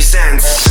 presents.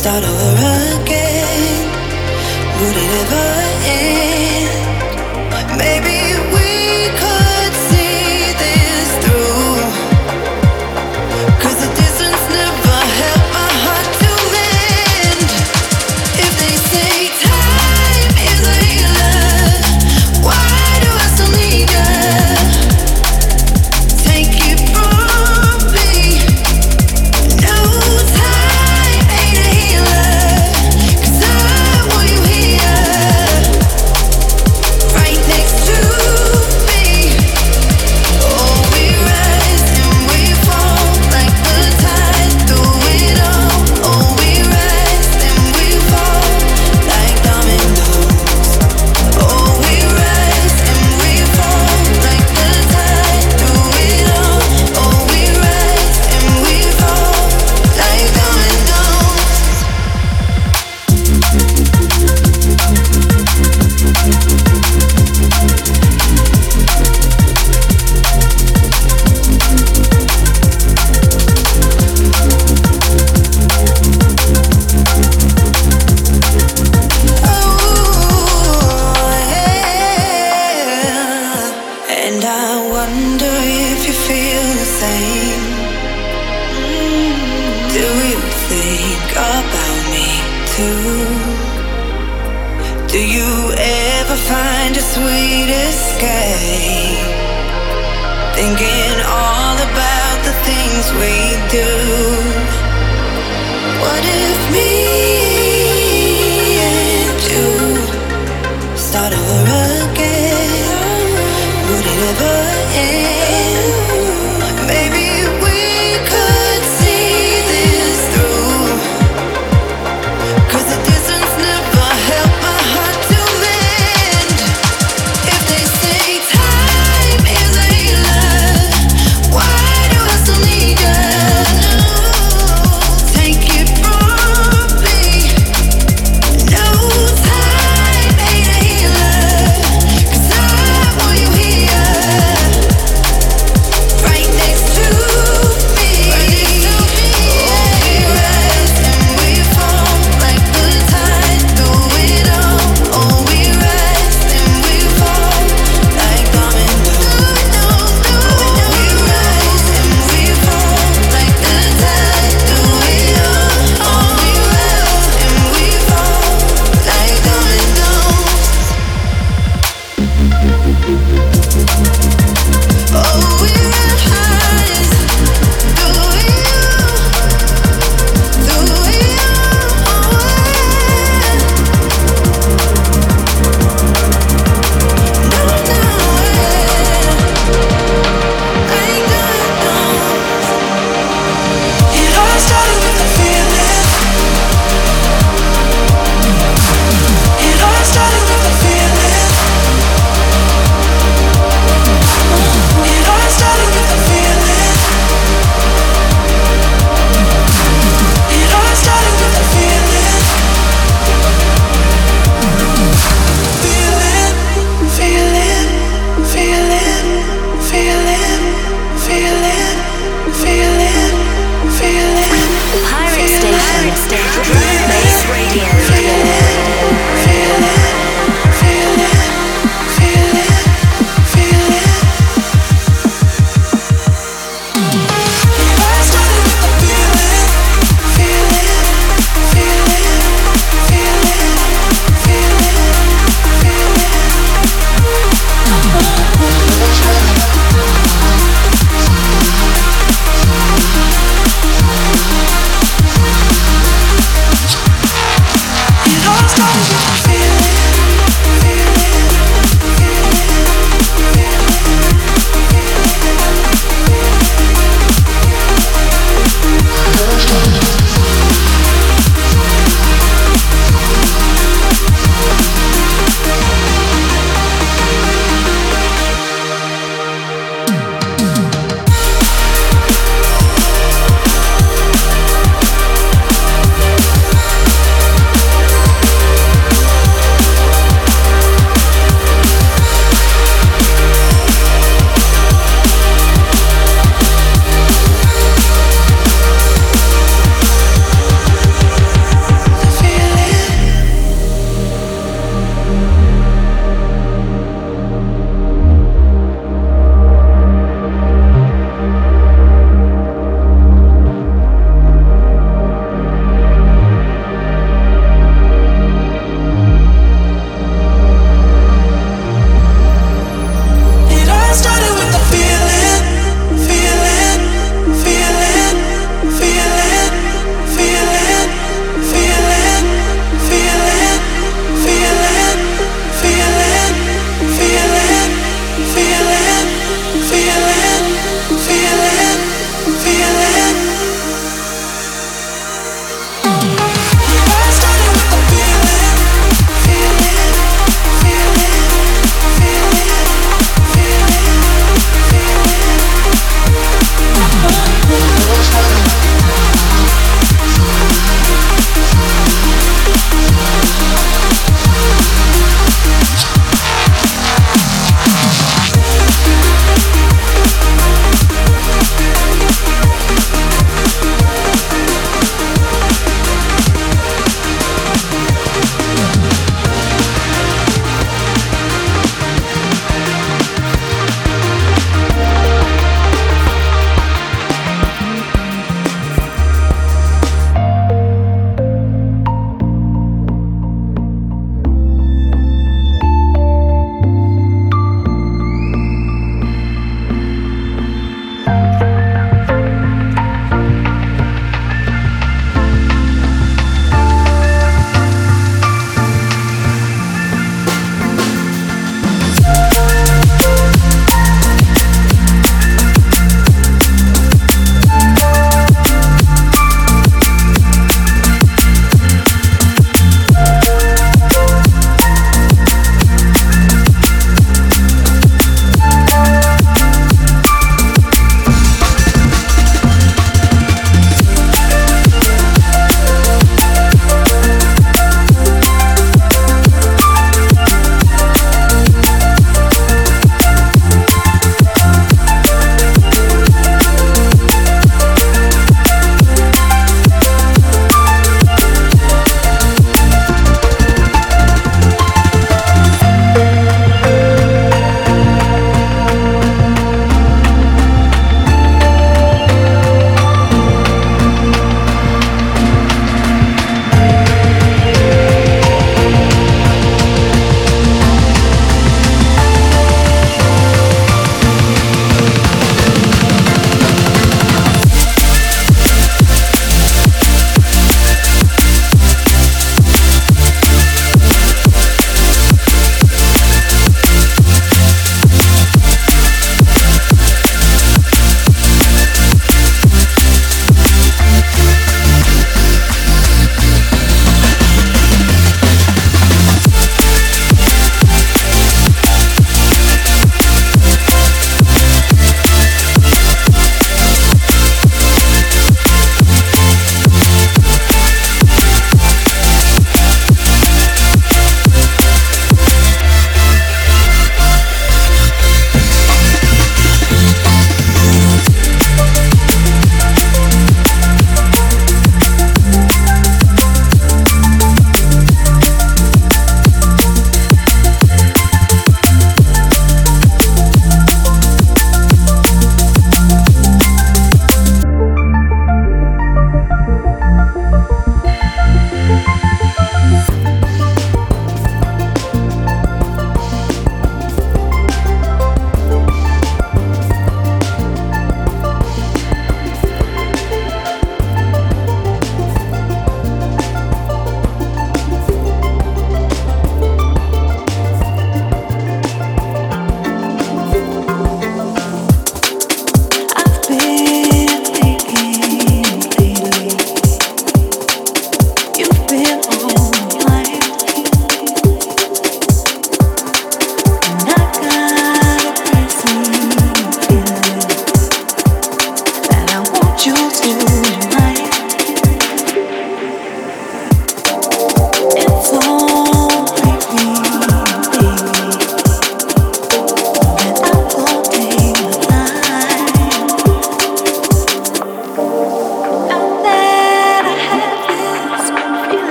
start over again? Would it ever end? Maybe we. never end. Dream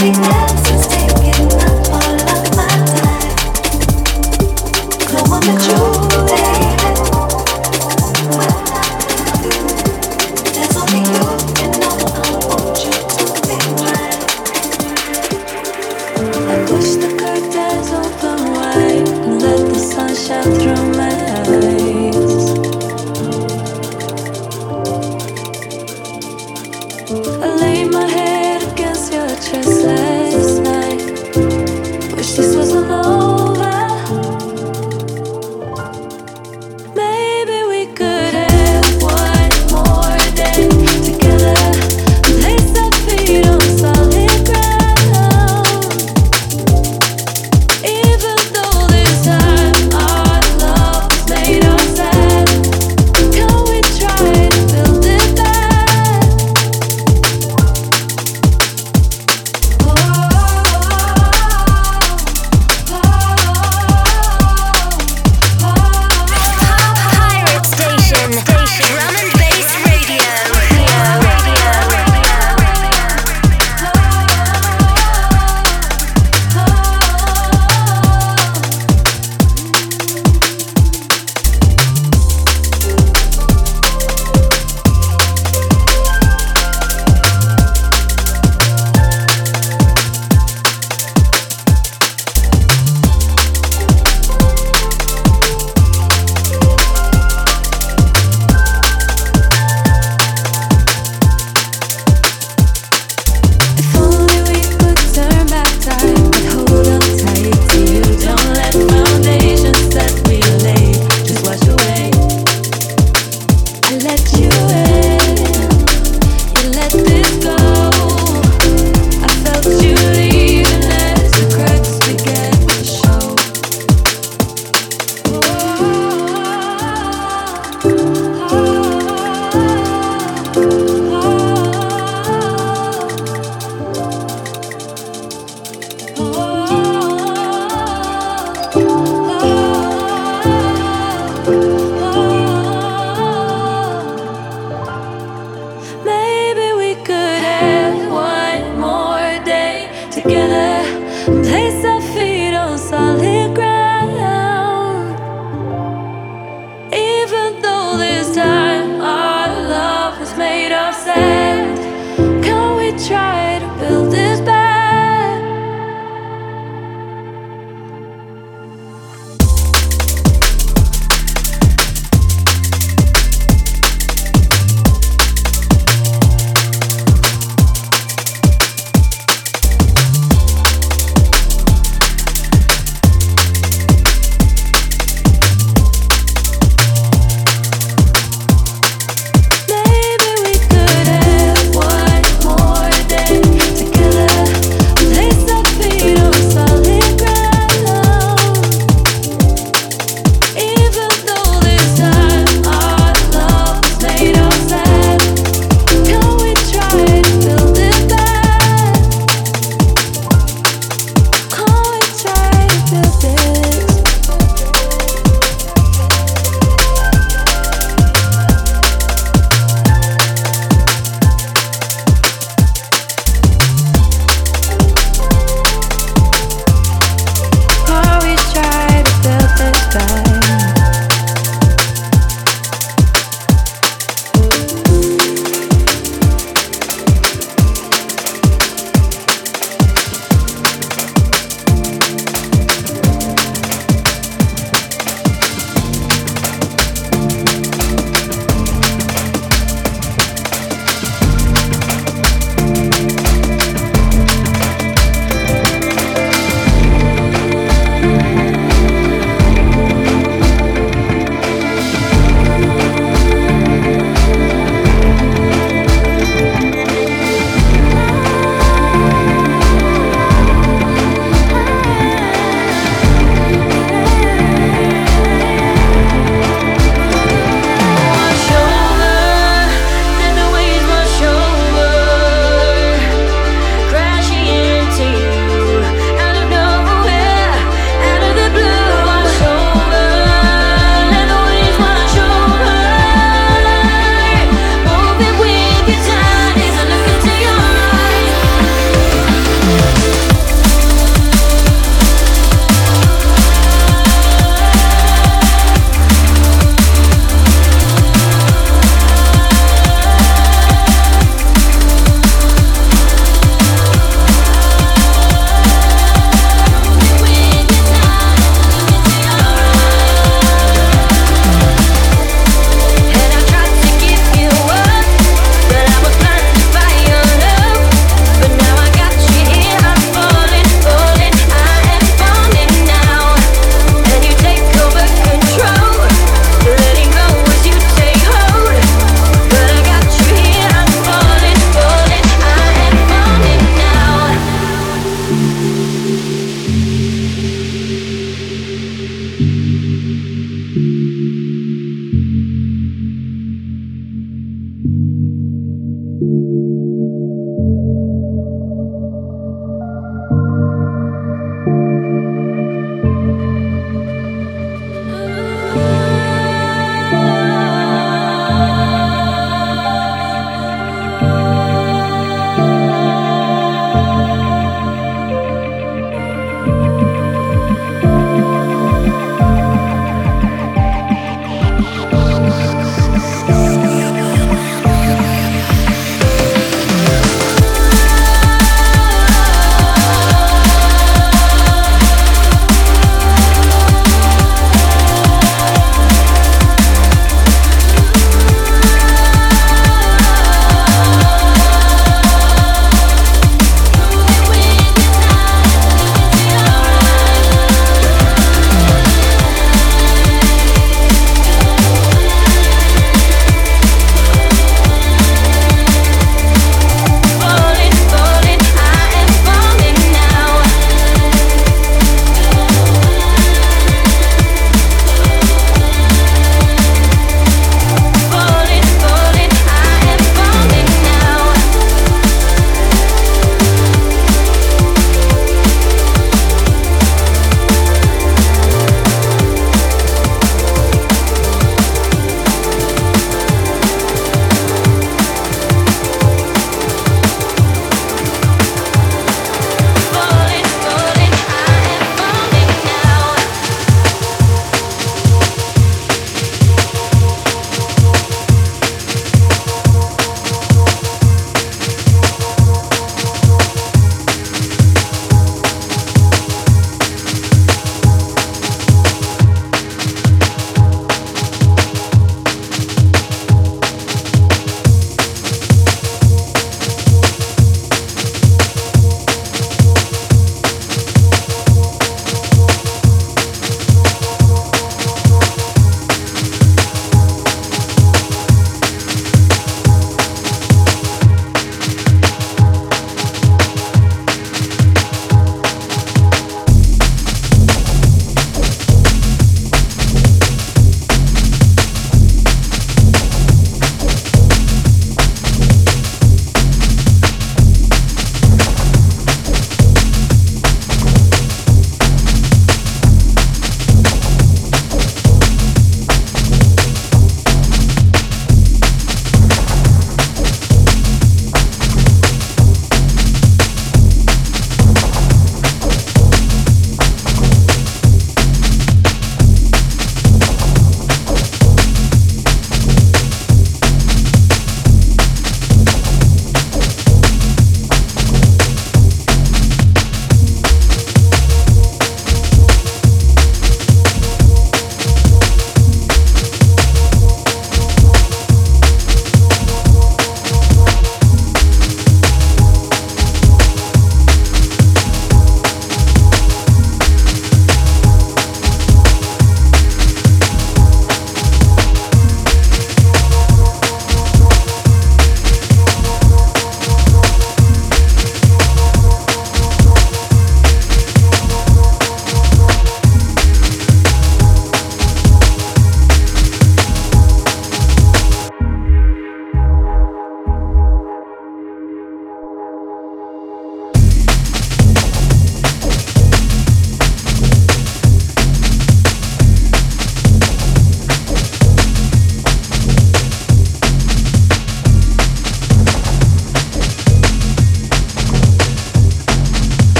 With let you